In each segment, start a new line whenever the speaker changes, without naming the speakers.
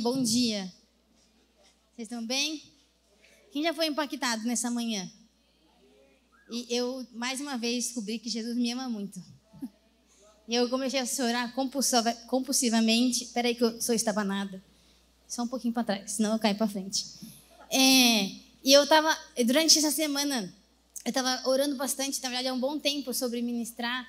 Bom dia. Vocês estão bem? Quem já foi impactado nessa manhã? E eu, mais uma vez, descobri que Jesus me ama muito. E eu comecei a chorar compulsivamente. Peraí que eu sou estabanada. Só um pouquinho para trás, senão eu caio para frente. É, e eu estava, durante essa semana, eu estava orando bastante, na verdade, há um bom tempo sobre ministrar.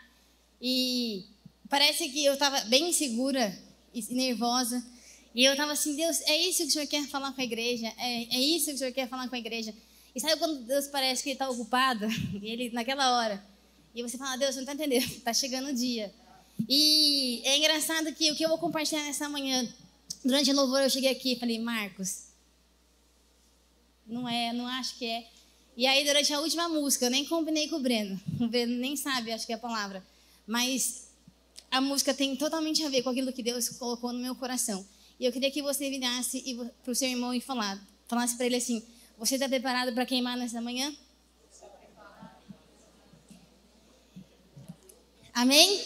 E parece que eu estava bem insegura e nervosa. E eu estava assim, Deus, é isso que o Senhor quer falar com a igreja? É, é isso que o Senhor quer falar com a igreja? E sabe quando Deus parece que Ele está ocupado? E Ele, naquela hora. E você fala, Deus, não está entendendo, está chegando o dia. E é engraçado que o que eu vou compartilhar nessa manhã, durante o louvor eu cheguei aqui e falei, Marcos, não é, não acho que é. E aí, durante a última música, eu nem combinei com o Breno. O Breno nem sabe, acho que é a palavra. Mas a música tem totalmente a ver com aquilo que Deus colocou no meu coração. E eu queria que você virasse para o seu irmão e falar, falasse para ele assim: Você está preparado para queimar nessa manhã? Amém?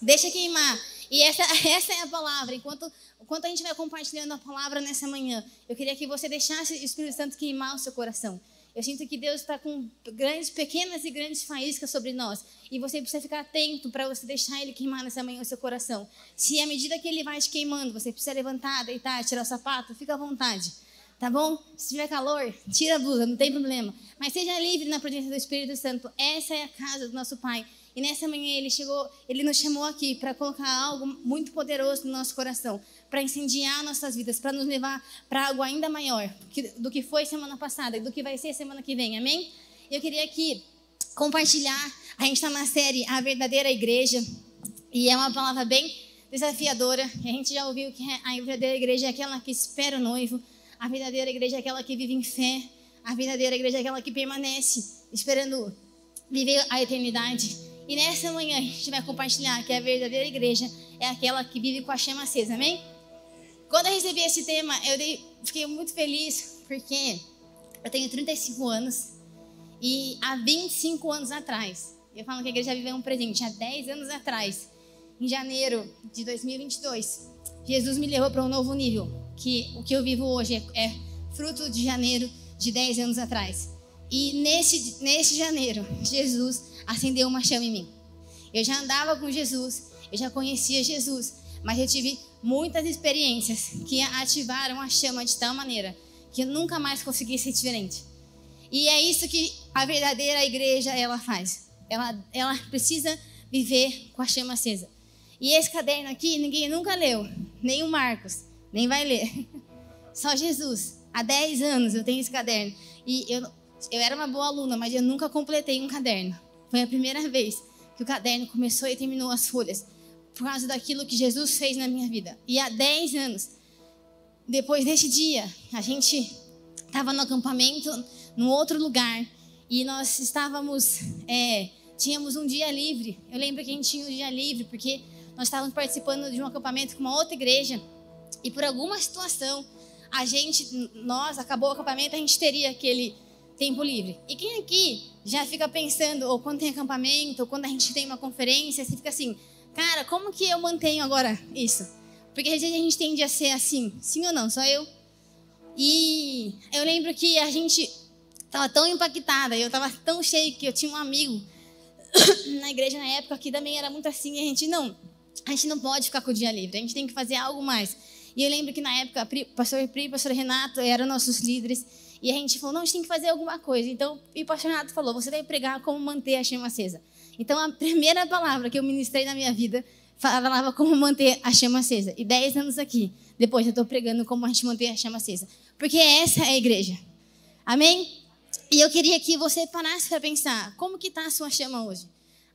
Deixa queimar. E essa, essa é a palavra. Enquanto, enquanto a gente vai compartilhando a palavra nessa manhã, eu queria que você deixasse o Espírito Santo queimar o seu coração. Eu sinto que Deus está com grandes, pequenas e grandes faíscas sobre nós. E você precisa ficar atento para você deixar Ele queimar nessa manhã o seu coração. Se à medida que Ele vai te queimando, você precisa levantar, deitar, tirar o sapato, fica à vontade. Tá bom? Se tiver calor, tira a blusa, não tem problema. Mas seja livre na presença do Espírito Santo. Essa é a casa do nosso Pai. E nessa manhã ele chegou, ele nos chamou aqui para colocar algo muito poderoso no nosso coração, para incendiar nossas vidas, para nos levar para algo ainda maior do que foi semana passada e do que vai ser semana que vem. Amém? Eu queria aqui compartilhar. A gente está na série A Verdadeira Igreja e é uma palavra bem desafiadora. A gente já ouviu que a verdadeira igreja é aquela que espera o noivo, a verdadeira igreja é aquela que vive em fé, a verdadeira igreja é aquela que permanece esperando viver a eternidade. E nessa manhã a gente vai compartilhar que a verdadeira igreja é aquela que vive com a chama acesa, amém? Quando eu recebi esse tema, eu dei, fiquei muito feliz porque eu tenho 35 anos e há 25 anos atrás, eu falo que a igreja viveu um presente, há 10 anos atrás, em janeiro de 2022, Jesus me levou para um novo nível, que o que eu vivo hoje é, é fruto de janeiro de 10 anos atrás. E nesse, nesse janeiro, Jesus acendeu uma chama em mim. Eu já andava com Jesus, eu já conhecia Jesus, mas eu tive muitas experiências que ativaram a chama de tal maneira que eu nunca mais consegui ser diferente. E é isso que a verdadeira igreja ela faz. Ela, ela precisa viver com a chama acesa. E esse caderno aqui ninguém nunca leu, nem o Marcos, nem vai ler. Só Jesus. Há 10 anos eu tenho esse caderno. E eu, eu era uma boa aluna, mas eu nunca completei um caderno. Foi a primeira vez que o caderno começou e terminou as folhas, por causa daquilo que Jesus fez na minha vida. E há 10 anos, depois desse dia, a gente estava no acampamento, num outro lugar, e nós estávamos, é, tínhamos um dia livre. Eu lembro que a gente tinha um dia livre, porque nós estávamos participando de um acampamento com uma outra igreja, e por alguma situação, a gente, nós, acabou o acampamento, a gente teria aquele tempo livre. E quem aqui já fica pensando, ou quando tem acampamento, ou quando a gente tem uma conferência, você fica assim, cara, como que eu mantenho agora isso? Porque às vezes a gente tende a ser assim, sim ou não, só eu. E eu lembro que a gente estava tão impactada, eu estava tão cheio que eu tinha um amigo na igreja na época que também era muito assim, e a gente não, a gente não pode ficar com o dia livre, a gente tem que fazer algo mais. E eu lembro que na época, o pastor Pri, o pastor Renato eram nossos líderes, e a gente falou, não, a gente tem que fazer alguma coisa. Então, o pastor Renato falou, você deve pregar como manter a chama acesa. Então, a primeira palavra que eu ministrei na minha vida falava como manter a chama acesa. E dez anos aqui, depois eu estou pregando como a gente manter a chama acesa. Porque essa é a igreja. Amém? E eu queria que você parasse para pensar, como que está a sua chama hoje?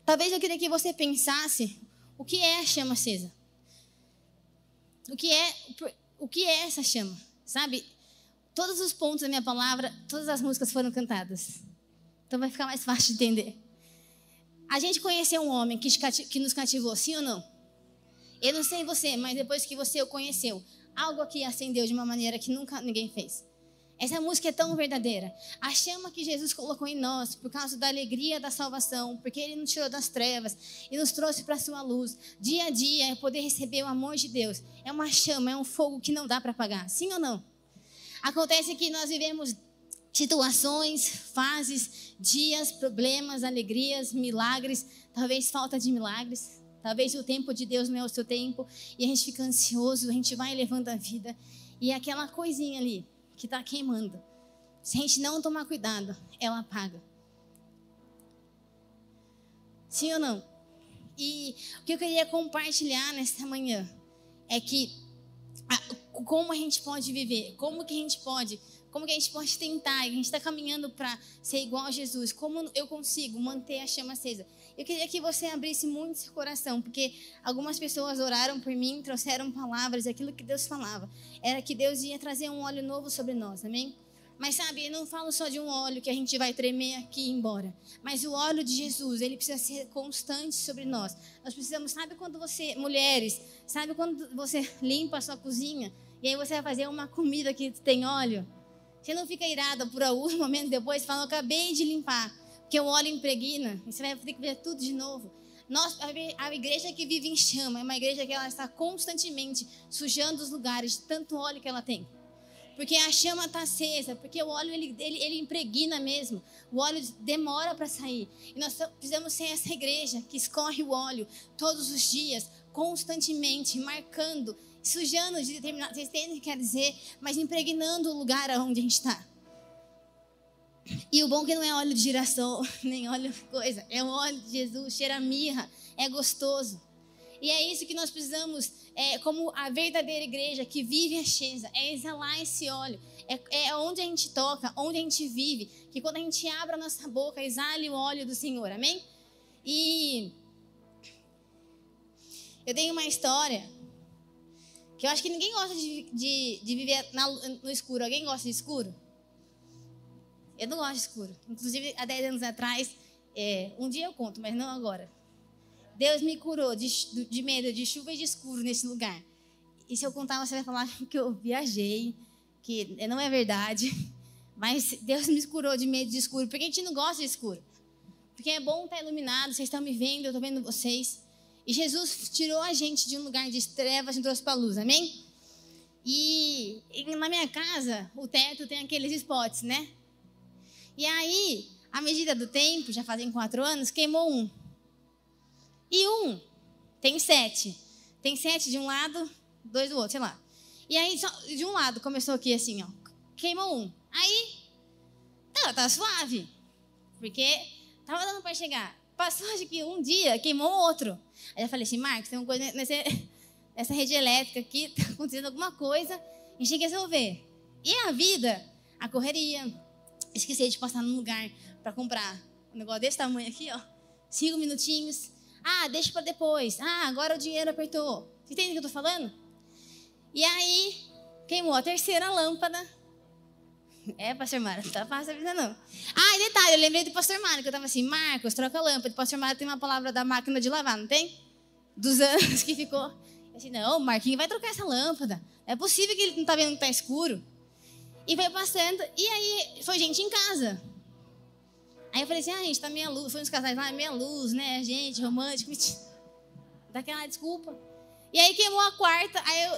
Talvez eu queria que você pensasse, o que é a chama acesa? O que é, o que é essa chama? Sabe? Todos os pontos da minha palavra, todas as músicas foram cantadas. Então vai ficar mais fácil de entender. A gente conheceu um homem que, que nos cativou, sim ou não? Eu não sei você, mas depois que você o conheceu, algo aqui acendeu de uma maneira que nunca ninguém fez. Essa música é tão verdadeira. A chama que Jesus colocou em nós por causa da alegria da salvação, porque Ele nos tirou das trevas e nos trouxe para a sua luz. Dia a dia é poder receber o amor de Deus. É uma chama, é um fogo que não dá para apagar. Sim ou não? Acontece que nós vivemos situações, fases, dias, problemas, alegrias, milagres, talvez falta de milagres. Talvez o tempo de Deus não é o seu tempo e a gente fica ansioso, a gente vai levando a vida e é aquela coisinha ali que está queimando. Se a gente não tomar cuidado, ela apaga. Sim ou não? E o que eu queria compartilhar nesta manhã é que como a gente pode viver, como que a gente pode, como que a gente pode tentar, a gente está caminhando para ser igual a Jesus, como eu consigo manter a chama acesa. Eu queria que você abrisse muito seu coração, porque algumas pessoas oraram por mim, trouxeram palavras, aquilo que Deus falava era que Deus ia trazer um óleo novo sobre nós, amém? Mas sabe, eu não falo só de um óleo que a gente vai tremer aqui e ir embora. Mas o óleo de Jesus, ele precisa ser constante sobre nós. Nós precisamos, sabe quando você, mulheres, sabe quando você limpa a sua cozinha e aí você vai fazer uma comida que tem óleo? Você não fica irada por alguns momentos depois, falando, acabei de limpar. Porque o óleo impregna, e você vai ter que ver tudo de novo. Nós, a igreja que vive em chama é uma igreja que ela está constantemente sujando os lugares de tanto óleo que ela tem. Porque a chama está acesa, porque o óleo ele, ele, ele impregna mesmo. O óleo demora para sair. E nós precisamos ser essa igreja que escorre o óleo todos os dias, constantemente, marcando, sujando de determinado. Vocês entendem o que quer dizer? Mas impregnando o lugar onde a gente está. E o bom é que não é óleo de girassol, nem óleo coisa. É o óleo de Jesus, cheira mirra, é gostoso. E é isso que nós precisamos, é, como a verdadeira igreja que vive acesa, é exalar esse óleo. É, é onde a gente toca, onde a gente vive, que quando a gente abre a nossa boca, exale o óleo do Senhor, amém? E eu tenho uma história que eu acho que ninguém gosta de, de, de viver na, no escuro. Alguém gosta de escuro? Eu não gosto de escuro. Inclusive, há 10 anos atrás, é, um dia eu conto, mas não agora. Deus me curou de, de medo de chuva e de escuro nesse lugar. E se eu contar, você vai falar que eu viajei, que não é verdade. Mas Deus me curou de medo de escuro. Porque a gente não gosta de escuro. Porque é bom estar iluminado, vocês estão me vendo, eu estou vendo vocês. E Jesus tirou a gente de um lugar de trevas e trouxe para a luz, amém? E, e na minha casa, o teto tem aqueles spots, né? E aí, à medida do tempo, já fazem quatro anos, queimou um. E um tem sete. Tem sete de um lado, dois do outro, sei lá. E aí, de um lado, começou aqui assim, ó. Queimou um. Aí, tá, tá suave. Porque tava dando para chegar. Passou, acho que um dia, queimou outro. Aí eu falei assim, Marcos, tem uma coisa nessa, nessa rede elétrica aqui, tá acontecendo alguma coisa, a gente tem que resolver. E a vida, a correria, esqueci de passar num lugar para comprar um negócio desse tamanho aqui, ó. Cinco minutinhos. Ah, deixa para depois. Ah, agora o dinheiro apertou. Você entende o que eu tô falando? E aí, queimou a terceira lâmpada. É, pastor Mário, não tá fácil a vida não. Ah, e detalhe, eu lembrei do pastor Mário, que eu tava assim, Marcos, troca a lâmpada. Pastor Mário tem uma palavra da máquina de lavar, não tem? Dos anos que ficou. Eu disse, não, o Marquinho vai trocar essa lâmpada. É possível que ele não tá vendo que tá escuro. E foi passando, e aí foi gente em casa. Aí eu falei assim, ah, gente, tá meia luz. Foi uns casais lá, meia luz, né? Gente, romântico. Daquela desculpa. E aí queimou a quarta, aí eu,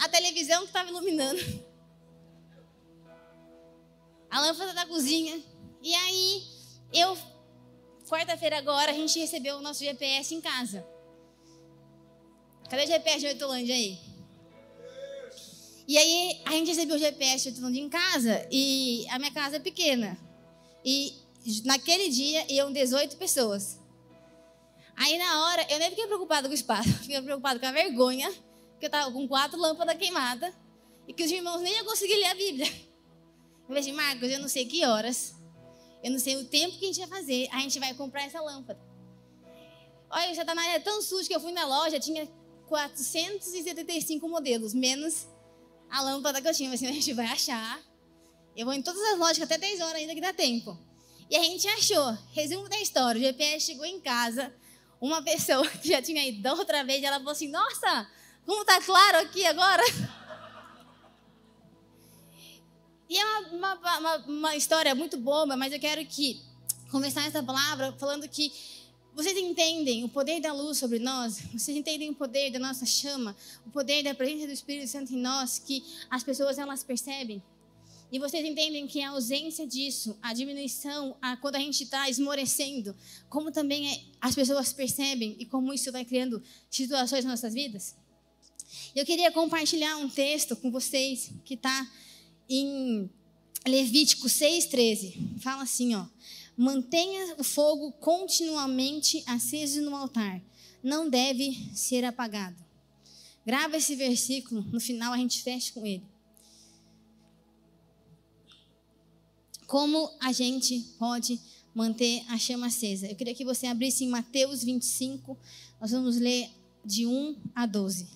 a televisão que estava iluminando. A lâmpada da cozinha. E aí, eu, quarta-feira agora, a gente recebeu o nosso GPS em casa. Cadê o GPS de Oitolândia aí? E aí a gente recebeu o GPS de em casa e a minha casa é pequena. E naquele dia iam 18 pessoas. Aí na hora, eu nem fiquei preocupada com o espaço, fiquei preocupada com a vergonha, que eu estava com quatro lâmpadas queimadas e que os irmãos nem iam conseguir ler a Bíblia. Eu falei assim, Marcos, eu não sei que horas, eu não sei o tempo que a gente vai fazer, a gente vai comprar essa lâmpada. Olha, o Satanás é tão sujo que eu fui na loja, tinha 475 modelos, menos a lâmpada que eu tinha. Assim, a gente vai achar. Eu vou em todas as lojas, até 10 horas ainda que dá tempo. E a gente achou. Resumo da história: o GPS chegou em casa. Uma pessoa que já tinha ido outra vez, ela falou assim: Nossa, como tá claro aqui agora? E é uma uma, uma, uma história muito boba, mas eu quero que começar essa palavra falando que vocês entendem o poder da luz sobre nós? Vocês entendem o poder da nossa chama? O poder da presença do Espírito Santo em nós que as pessoas elas percebem? E vocês entendem que a ausência disso, a diminuição, a, quando a gente está esmorecendo, como também é, as pessoas percebem e como isso vai criando situações nas nossas vidas? Eu queria compartilhar um texto com vocês que está em Levítico 6,13. Fala assim, ó. Mantenha o fogo continuamente aceso no altar. Não deve ser apagado. Grava esse versículo, no final a gente fecha com ele. Como a gente pode manter a chama acesa? Eu queria que você abrisse em Mateus 25, nós vamos ler de 1 a 12.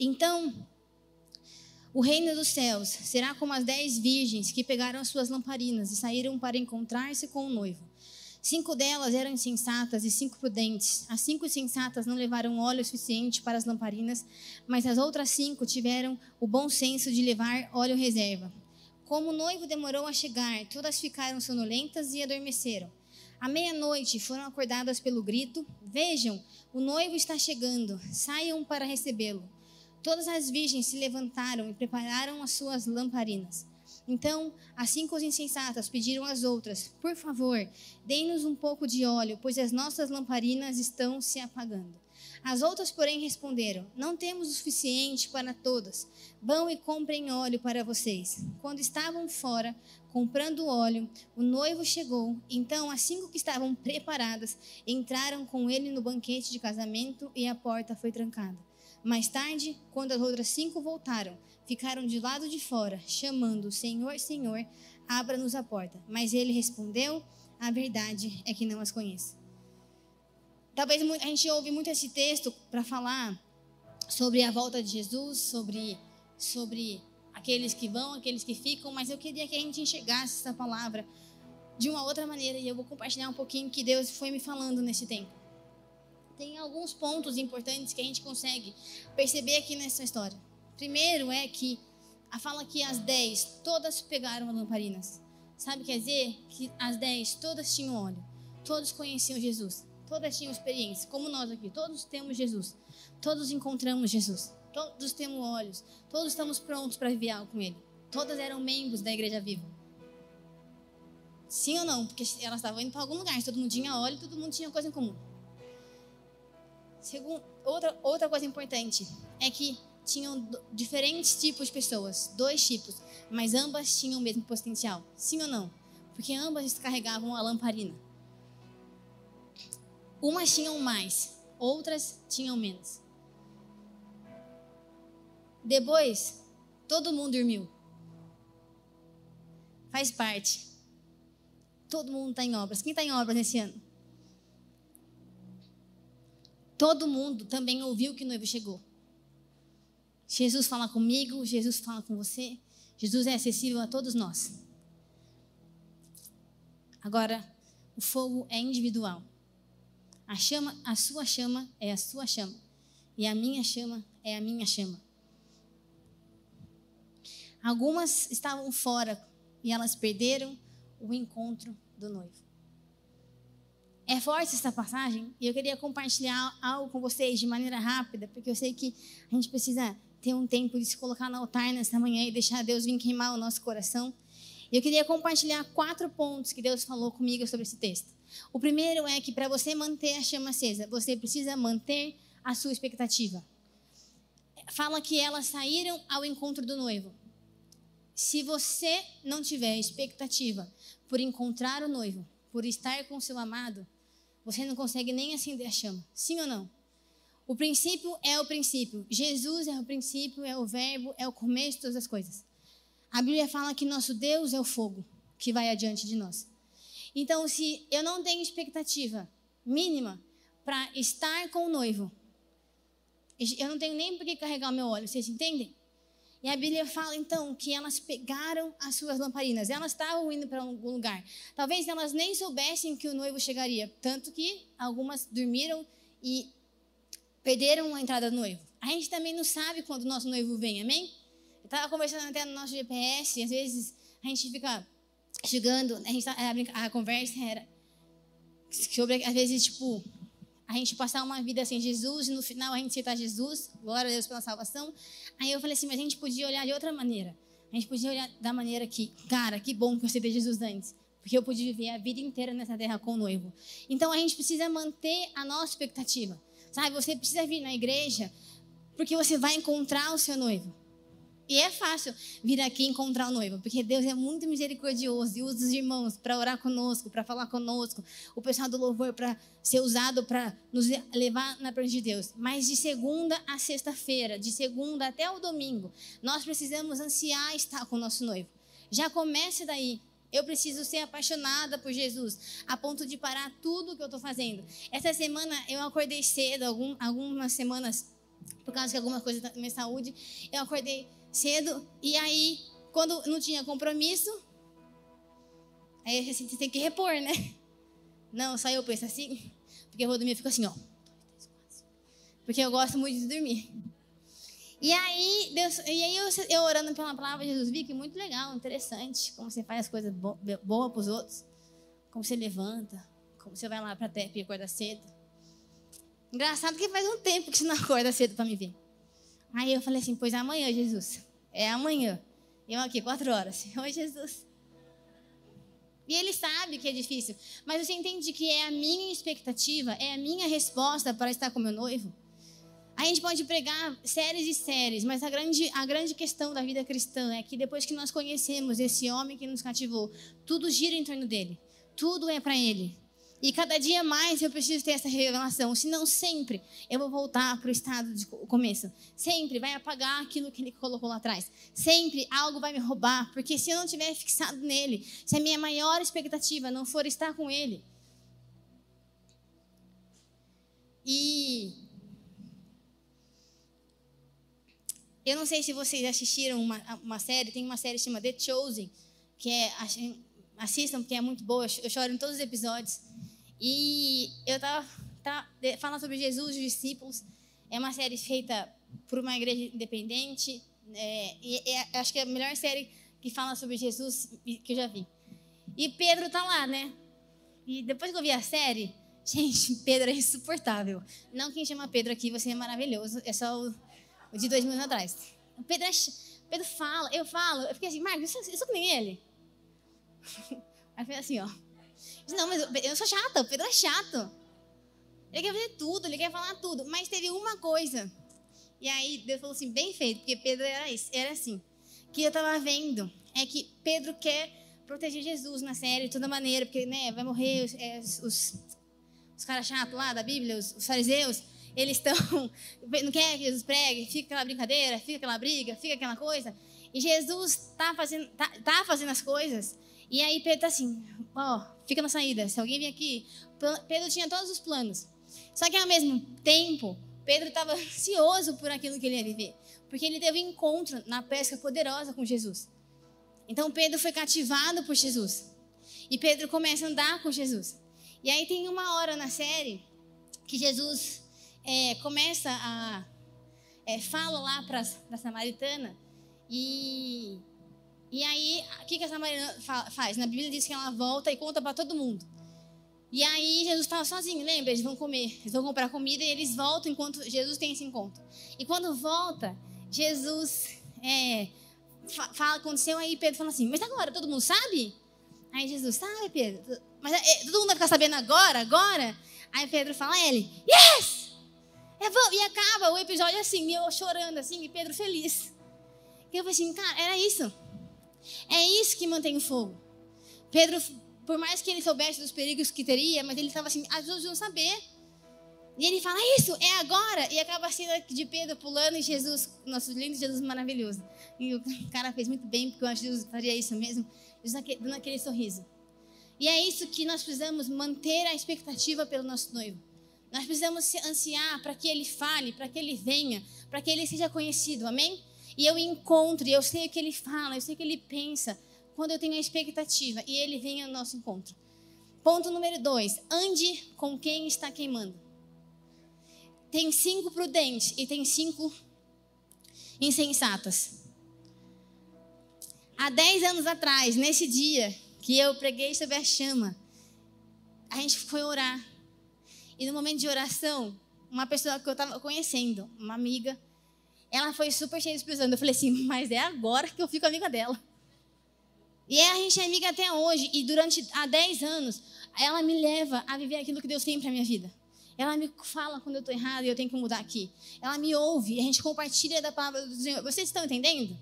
Então, o reino dos céus será como as dez virgens que pegaram as suas lamparinas e saíram para encontrar-se com o noivo. Cinco delas eram insensatas e cinco prudentes. As cinco insensatas não levaram óleo suficiente para as lamparinas, mas as outras cinco tiveram o bom senso de levar óleo reserva. Como o noivo demorou a chegar, todas ficaram sonolentas e adormeceram. À meia-noite foram acordadas pelo grito: Vejam, o noivo está chegando, saiam para recebê-lo. Todas as virgens se levantaram e prepararam as suas lamparinas. Então, as cinco insensatas pediram às outras: Por favor, deem-nos um pouco de óleo, pois as nossas lamparinas estão se apagando. As outras, porém, responderam: Não temos o suficiente para todas. Vão e comprem óleo para vocês. Quando estavam fora, comprando óleo, o noivo chegou. Então, as cinco que estavam preparadas entraram com ele no banquete de casamento e a porta foi trancada. Mais tarde, quando as outras cinco voltaram, ficaram de lado de fora, chamando: Senhor, Senhor, abra-nos a porta. Mas ele respondeu: A verdade é que não as conheço. Talvez a gente ouve muito esse texto para falar sobre a volta de Jesus, sobre, sobre aqueles que vão, aqueles que ficam, mas eu queria que a gente enxergasse essa palavra de uma outra maneira e eu vou compartilhar um pouquinho que Deus foi me falando nesse tempo tem alguns pontos importantes que a gente consegue perceber aqui nessa história. Primeiro é que a fala que as dez todas pegaram lamparinas. Sabe quer dizer que as dez todas tinham óleo, todos conheciam Jesus, todas tinham experiência, como nós aqui, todos temos Jesus, todos encontramos Jesus, todos temos olhos, todos estamos prontos para viver algo com Ele. Todas eram membros da Igreja Viva. Sim ou não? Porque elas estavam indo para algum lugar, todo mundo tinha óleo, todo mundo tinha coisa em comum. Segundo, outra, outra coisa importante é que tinham diferentes tipos de pessoas, dois tipos, mas ambas tinham o mesmo potencial. Sim ou não? Porque ambas descarregavam a lamparina. Umas tinham mais, outras tinham menos. Depois, todo mundo dormiu. Faz parte. Todo mundo está em obras. Quem está em obras nesse ano? Todo mundo também ouviu que o noivo chegou. Jesus fala comigo, Jesus fala com você, Jesus é acessível a todos nós. Agora, o fogo é individual. A chama, a sua chama é a sua chama. E a minha chama é a minha chama. Algumas estavam fora e elas perderam o encontro do noivo. É forte essa passagem e eu queria compartilhar algo com vocês de maneira rápida, porque eu sei que a gente precisa ter um tempo de se colocar no altar nessa manhã e deixar Deus vir queimar o nosso coração. E eu queria compartilhar quatro pontos que Deus falou comigo sobre esse texto. O primeiro é que para você manter a chama acesa, você precisa manter a sua expectativa. Fala que elas saíram ao encontro do noivo. Se você não tiver expectativa por encontrar o noivo, por estar com seu amado, você não consegue nem acender a chama. Sim ou não? O princípio é o princípio. Jesus é o princípio, é o verbo, é o começo de todas as coisas. A Bíblia fala que nosso Deus é o fogo que vai adiante de nós. Então, se eu não tenho expectativa mínima para estar com o noivo, eu não tenho nem por que carregar o meu óleo, vocês entendem? E a Bíblia fala então que elas pegaram as suas lamparinas, elas estavam indo para algum lugar. Talvez elas nem soubessem que o noivo chegaria, tanto que algumas dormiram e perderam a entrada do noivo. a gente também não sabe quando o nosso noivo vem, amém? Eu estava conversando até no nosso GPS, e às vezes a gente fica chegando, a, gente, tá, a, a conversa era sobre, às vezes, tipo, a gente passar uma vida sem Jesus e no final a gente aceitar Jesus, glória a Deus pela salvação. Aí eu falei assim, mas a gente podia olhar de outra maneira. A gente podia olhar da maneira que, cara, que bom que eu aceitei Jesus antes. Porque eu pude viver a vida inteira nessa terra com o noivo. Então a gente precisa manter a nossa expectativa. Sabe, você precisa vir na igreja porque você vai encontrar o seu noivo. E é fácil vir aqui encontrar o noivo, porque Deus é muito misericordioso e usa os irmãos para orar conosco, para falar conosco, o pessoal do louvor para ser usado para nos levar na presença de Deus. Mas de segunda a sexta-feira, de segunda até o domingo, nós precisamos ansiar estar com o nosso noivo. Já comece daí. Eu preciso ser apaixonada por Jesus, a ponto de parar tudo que eu estou fazendo. Essa semana eu acordei cedo, algum, algumas semanas, por causa de alguma coisa da minha saúde, eu acordei cedo e aí, quando não tinha compromisso, aí gente tem que repor, né? Não, só eu penso assim, porque eu vou dormir fico assim, ó. Porque eu gosto muito de dormir. E aí, Deus, e aí eu, eu orando pela palavra de Jesus, vi que muito legal, interessante, como você faz as coisas bo boas para os outros, como você levanta, como você vai lá para a terra e acorda cedo. Engraçado que faz um tempo que você não acorda cedo para me ver. Aí eu falei assim, pois é amanhã, Jesus. É amanhã. Eu aqui, quatro horas. Oi, Jesus. E ele sabe que é difícil. Mas você entende que é a minha expectativa, é a minha resposta para estar com meu noivo? A gente pode pregar séries e séries, mas a grande, a grande questão da vida cristã é que depois que nós conhecemos esse homem que nos cativou, tudo gira em torno dele. Tudo é para ele. E cada dia mais eu preciso ter essa revelação, senão sempre eu vou voltar para o estado de começo. Sempre vai apagar aquilo que ele colocou lá atrás. Sempre algo vai me roubar, porque se eu não tiver fixado nele, se a minha maior expectativa não for estar com ele. E eu não sei se vocês assistiram uma, uma série, tem uma série chamada The Chosen, que é assistam porque é muito boa, eu choro em todos os episódios. E eu estava tá, falando sobre Jesus e os discípulos. É uma série feita por uma igreja independente. É, e é, acho que é a melhor série que fala sobre Jesus que eu já vi. E Pedro tá lá, né? E depois que eu vi a série, gente, Pedro é insuportável. Não quem chama Pedro aqui, você é maravilhoso. É só o, o de dois mil anos atrás. Pedro, é, Pedro fala, eu falo. Eu fiquei assim, Marcos, isso, isso que nem ele. Aí foi assim, ó. Não, mas eu sou chata, o Pedro é chato. Ele quer fazer tudo, ele quer falar tudo. Mas teve uma coisa. E aí Deus falou assim, bem feito, porque Pedro era, era assim. Que eu estava vendo é que Pedro quer proteger Jesus na série de toda maneira, porque né, vai morrer os, é, os, os caras chatos lá da Bíblia, os, os fariseus, eles estão. Não quer que Jesus pregue, fica aquela brincadeira, fica aquela briga, fica aquela coisa. E Jesus está fazendo, tá, tá fazendo as coisas. E aí Pedro está assim, ó, fica na saída. Se alguém vir aqui, Pedro tinha todos os planos. Só que ao mesmo tempo, Pedro estava ansioso por aquilo que ele ia viver, porque ele teve um encontro na pesca poderosa com Jesus. Então Pedro foi cativado por Jesus. E Pedro começa a andar com Jesus. E aí tem uma hora na série que Jesus é, começa a é, fala lá para a samaritana e e aí, o que, que a Samaritana faz? Na Bíblia diz que ela volta e conta para todo mundo. E aí, Jesus estava sozinho, lembra? Eles vão comer, eles vão comprar comida e eles voltam enquanto Jesus tem esse encontro. E quando volta, Jesus é, fala, aconteceu aí, Pedro fala assim: Mas agora todo mundo sabe? Aí Jesus, sabe, Pedro? Mas é, todo mundo vai ficar sabendo agora, agora? Aí Pedro fala ele: Yes! E acaba o episódio assim, eu chorando assim, e Pedro feliz. E eu falei assim, cara, era isso. É isso que mantém o fogo. Pedro, por mais que ele soubesse dos perigos que teria, mas ele estava assim, as pessoas vão saber. E ele fala, isso, é agora. E acaba a cena de Pedro pulando e Jesus, nosso lindo Jesus maravilhoso. E o cara fez muito bem, porque eu acho que Jesus faria isso mesmo, dando aquele sorriso. E é isso que nós precisamos manter a expectativa pelo nosso noivo. Nós precisamos ansiar para que ele fale, para que ele venha, para que ele seja conhecido, amém? E eu encontro, e eu sei o que ele fala, eu sei o que ele pensa, quando eu tenho a expectativa e ele vem ao nosso encontro. Ponto número dois: ande com quem está queimando. tem cinco prudentes e tem cinco insensatas. Há dez anos atrás, nesse dia que eu preguei sobre a chama, a gente foi orar. E no momento de oração, uma pessoa que eu estava conhecendo, uma amiga, ela foi super cheia de expressão. Eu falei assim, mas é agora que eu fico amiga dela. E a gente é amiga até hoje. E durante há 10 anos, ela me leva a viver aquilo que Deus tem para minha vida. Ela me fala quando eu estou errada e eu tenho que mudar aqui. Ela me ouve a gente compartilha da palavra do Senhor. Vocês estão entendendo?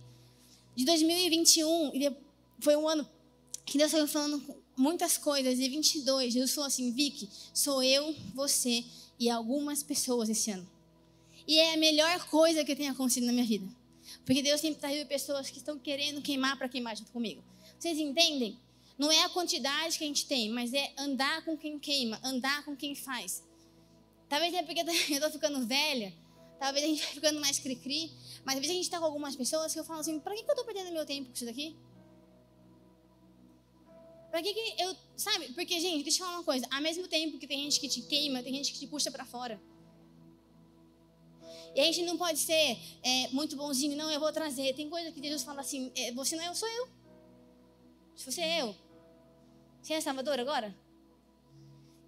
De 2021, foi um ano que Deus foi falando muitas coisas. E 22, Jesus falou assim: Vicky, sou eu, você e algumas pessoas esse ano. E é a melhor coisa que tem acontecido na minha vida. Porque Deus tem trazido pessoas que estão querendo queimar para queimar junto comigo. Vocês entendem? Não é a quantidade que a gente tem, mas é andar com quem queima, andar com quem faz. Talvez é porque eu estou ficando velha, talvez a gente vai ficando mais cri-cri, mas às vezes a gente está com algumas pessoas que eu falo assim: para que, que eu estou perdendo meu tempo com isso daqui? Para que, que eu. Sabe? Porque, gente, deixa eu falar uma coisa: ao mesmo tempo que tem gente que te queima, tem gente que te puxa para fora. E a gente não pode ser é, muito bonzinho, não, eu vou trazer. Tem coisa que Jesus fala assim: é, você não é eu, sou eu. Se você é eu. Você é Salvador agora?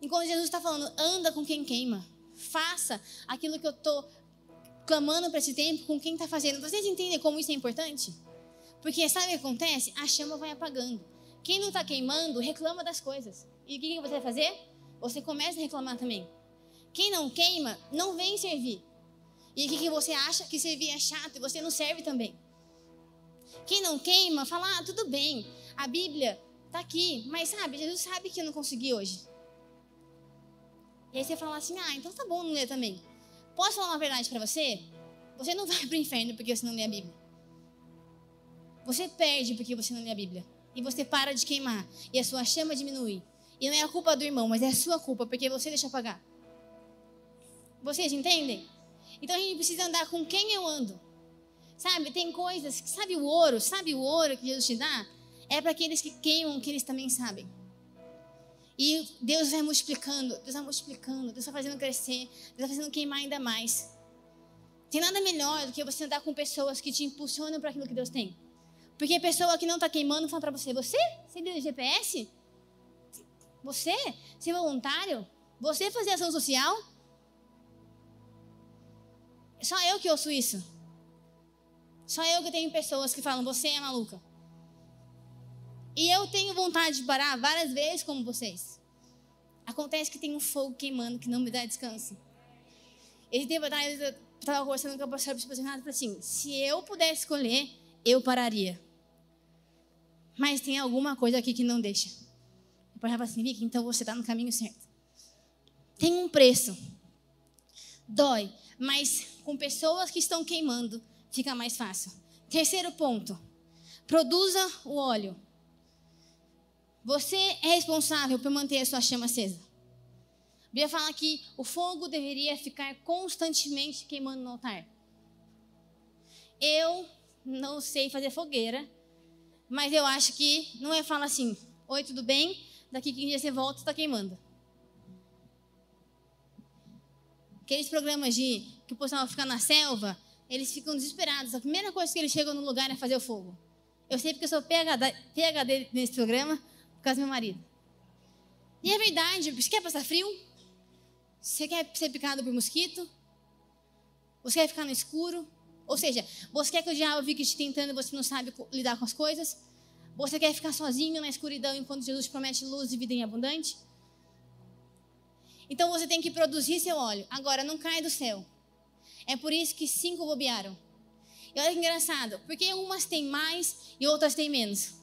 Enquanto Jesus está falando, anda com quem queima. Faça aquilo que eu estou clamando para esse tempo com quem está fazendo. Vocês entendem como isso é importante? Porque sabe o que acontece? A chama vai apagando. Quem não está queimando, reclama das coisas. E o que, que você vai fazer? Você começa a reclamar também. Quem não queima, não vem servir. E o que, você acha? Que servir é chato e você não serve também. Quem não queima, fala, ah, tudo bem. A Bíblia está aqui, mas sabe, Jesus sabe que eu não consegui hoje. E aí você fala assim, ah, então tá bom não ler também. Posso falar uma verdade para você? Você não vai para o inferno porque você não lê a Bíblia. Você perde porque você não lê a Bíblia. E você para de queimar. E a sua chama diminui. E não é a culpa do irmão, mas é a sua culpa, porque você deixa apagar. Vocês entendem? Então a gente precisa andar com quem eu ando. Sabe, tem coisas, sabe o ouro, sabe o ouro que Jesus te dá? É para aqueles que queimam, que eles também sabem. E Deus vai multiplicando, Deus vai multiplicando, Deus vai fazendo crescer, Deus vai fazendo queimar ainda mais. Tem nada melhor do que você andar com pessoas que te impulsionam para aquilo que Deus tem. Porque a pessoa que não está queimando fala para você: Você? Você deu GPS? Você? Ser voluntário? Você fazer ação social? Só eu que ouço isso. Só eu que tenho pessoas que falam: Você é maluca. E eu tenho vontade de parar várias vezes como vocês. Acontece que tem um fogo queimando que não me dá descanso. Esse tempo atrás eu estava conversando com a pastora e assim: se eu pudesse escolher, eu pararia. Mas tem alguma coisa aqui que não deixa. Eu falava assim, Vicky, então você está no caminho certo. Tem um preço. Dói, mas com pessoas que estão queimando, fica mais fácil. Terceiro ponto: produza o óleo. Você é responsável por manter a sua chama acesa. A Bíblia fala que o fogo deveria ficar constantemente queimando no altar. Eu não sei fazer fogueira, mas eu acho que não é falar assim: Oi, tudo bem? Daqui 15 dias você volta, está queimando. Aqueles programas de que o pessoal fica na selva, eles ficam desesperados. A primeira coisa que eles chegam no lugar é fazer o fogo. Eu sei porque eu sou PHD, PHD nesse programa, por causa do meu marido. E é verdade, você quer passar frio? Você quer ser picado por mosquito? Você quer ficar no escuro? Ou seja, você quer que o diabo fique te tentando e você não sabe lidar com as coisas? Você quer ficar sozinho na escuridão enquanto Jesus promete luz e vida em abundante? Então você tem que produzir seu óleo. Agora, não cai do céu. É por isso que cinco bobearam. E olha que engraçado, porque umas têm mais e outras têm menos.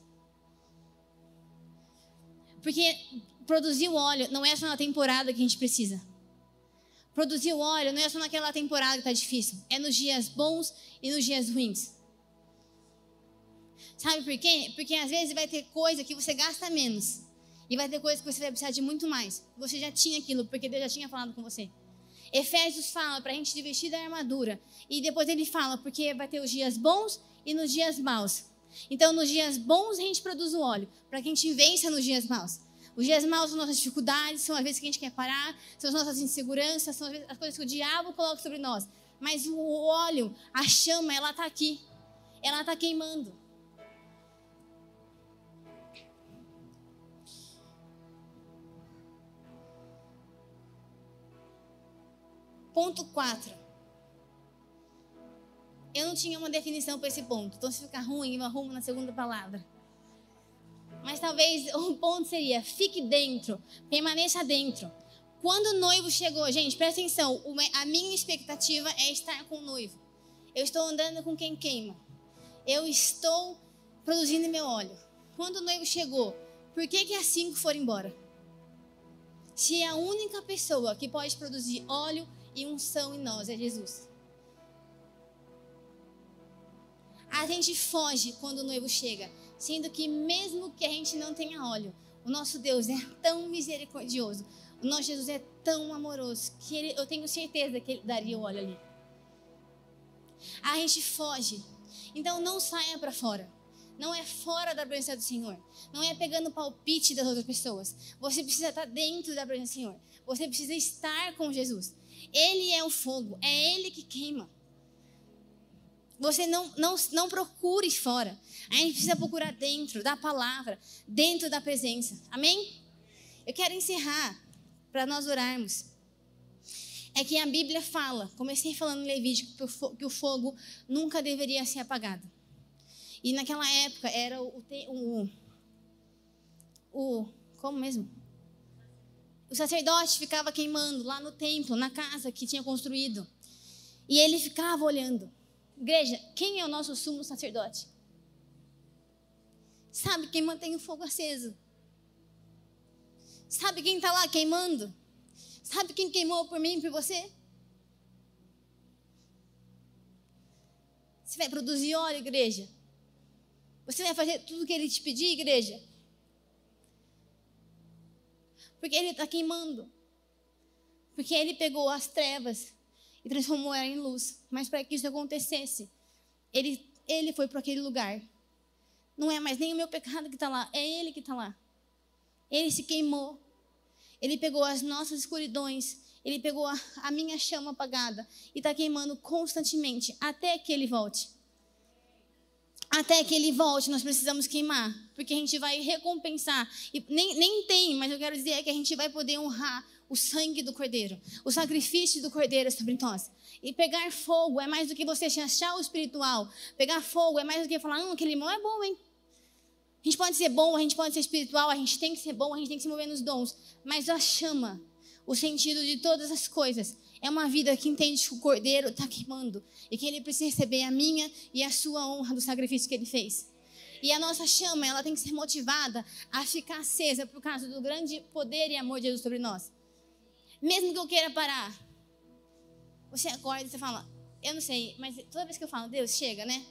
Porque produzir o óleo não é só na temporada que a gente precisa. Produzir o óleo não é só naquela temporada que está difícil. É nos dias bons e nos dias ruins. Sabe por quê? Porque às vezes vai ter coisa que você gasta menos. E vai ter coisa que você vai precisar de muito mais. Você já tinha aquilo, porque Deus já tinha falado com você. Efésios fala para a gente vestir da armadura. E depois ele fala, porque vai ter os dias bons e nos dias maus. Então, nos dias bons, a gente produz o óleo, para que a gente vença nos dias maus. Os dias maus são nossas dificuldades, são as vezes que a gente quer parar, são as nossas inseguranças, são as coisas que o diabo coloca sobre nós. Mas o óleo, a chama, ela está aqui. Ela está queimando. Ponto 4. Eu não tinha uma definição para esse ponto. Então, se ficar ruim, eu arrumo na segunda palavra. Mas talvez um ponto seria: fique dentro, permaneça dentro. Quando o noivo chegou, gente, presta atenção, a minha expectativa é estar com o noivo. Eu estou andando com quem queima. Eu estou produzindo meu óleo. Quando o noivo chegou, por que, que as cinco foram embora? Se a única pessoa que pode produzir óleo e unção em nós é Jesus. A gente foge quando o noivo chega, sendo que mesmo que a gente não tenha óleo, o nosso Deus é tão misericordioso, o nosso Jesus é tão amoroso, que ele, eu tenho certeza que ele daria o óleo ali. A gente foge. Então não saia para fora. Não é fora da presença do Senhor. Não é pegando palpite das outras pessoas. Você precisa estar dentro da presença do Senhor. Você precisa estar com Jesus. Ele é o fogo, é Ele que queima. Você não, não, não procure fora. A gente precisa procurar dentro da palavra, dentro da presença. Amém? Eu quero encerrar para nós orarmos. É que a Bíblia fala, comecei falando em Levítico, que o fogo nunca deveria ser apagado. E naquela época era o, o, o como mesmo? O sacerdote ficava queimando lá no templo, na casa que tinha construído. E ele ficava olhando. Igreja, quem é o nosso sumo sacerdote? Sabe quem mantém o fogo aceso? Sabe quem está lá queimando? Sabe quem queimou por mim e por você? Você vai produzir óleo, igreja? Você vai fazer tudo o que ele te pedir, igreja? Porque ele está queimando. Porque ele pegou as trevas e transformou ela em luz. Mas para que isso acontecesse, ele, ele foi para aquele lugar. Não é mais nem o meu pecado que está lá, é ele que está lá. Ele se queimou. Ele pegou as nossas escuridões, ele pegou a, a minha chama apagada e está queimando constantemente até que ele volte. Até que ele volte, nós precisamos queimar, porque a gente vai recompensar. E nem, nem tem, mas eu quero dizer é que a gente vai poder honrar o sangue do cordeiro, o sacrifício do cordeiro sobre nós. E pegar fogo é mais do que você achar o espiritual. Pegar fogo é mais do que falar, hum, aquele limão é bom, hein? A gente pode ser bom, a gente pode ser espiritual, a gente tem que ser bom, a gente tem que se mover nos dons. Mas a chama, o sentido de todas as coisas, é uma vida que entende que o cordeiro está queimando e que ele precisa receber a minha e a sua honra do sacrifício que ele fez. E a nossa chama, ela tem que ser motivada a ficar acesa por causa do grande poder e amor de Jesus sobre nós. Mesmo que eu queira parar, você acorda e você fala, eu não sei, mas toda vez que eu falo, Deus, chega, né?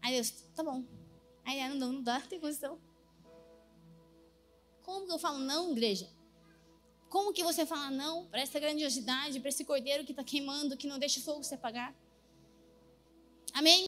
Aí Deus, tá bom. Aí não, não, não dá, não tem condição. Como que eu falo não, igreja? Como que você fala não para essa grandiosidade, para esse cordeiro que está queimando, que não deixa o fogo se apagar? Amém?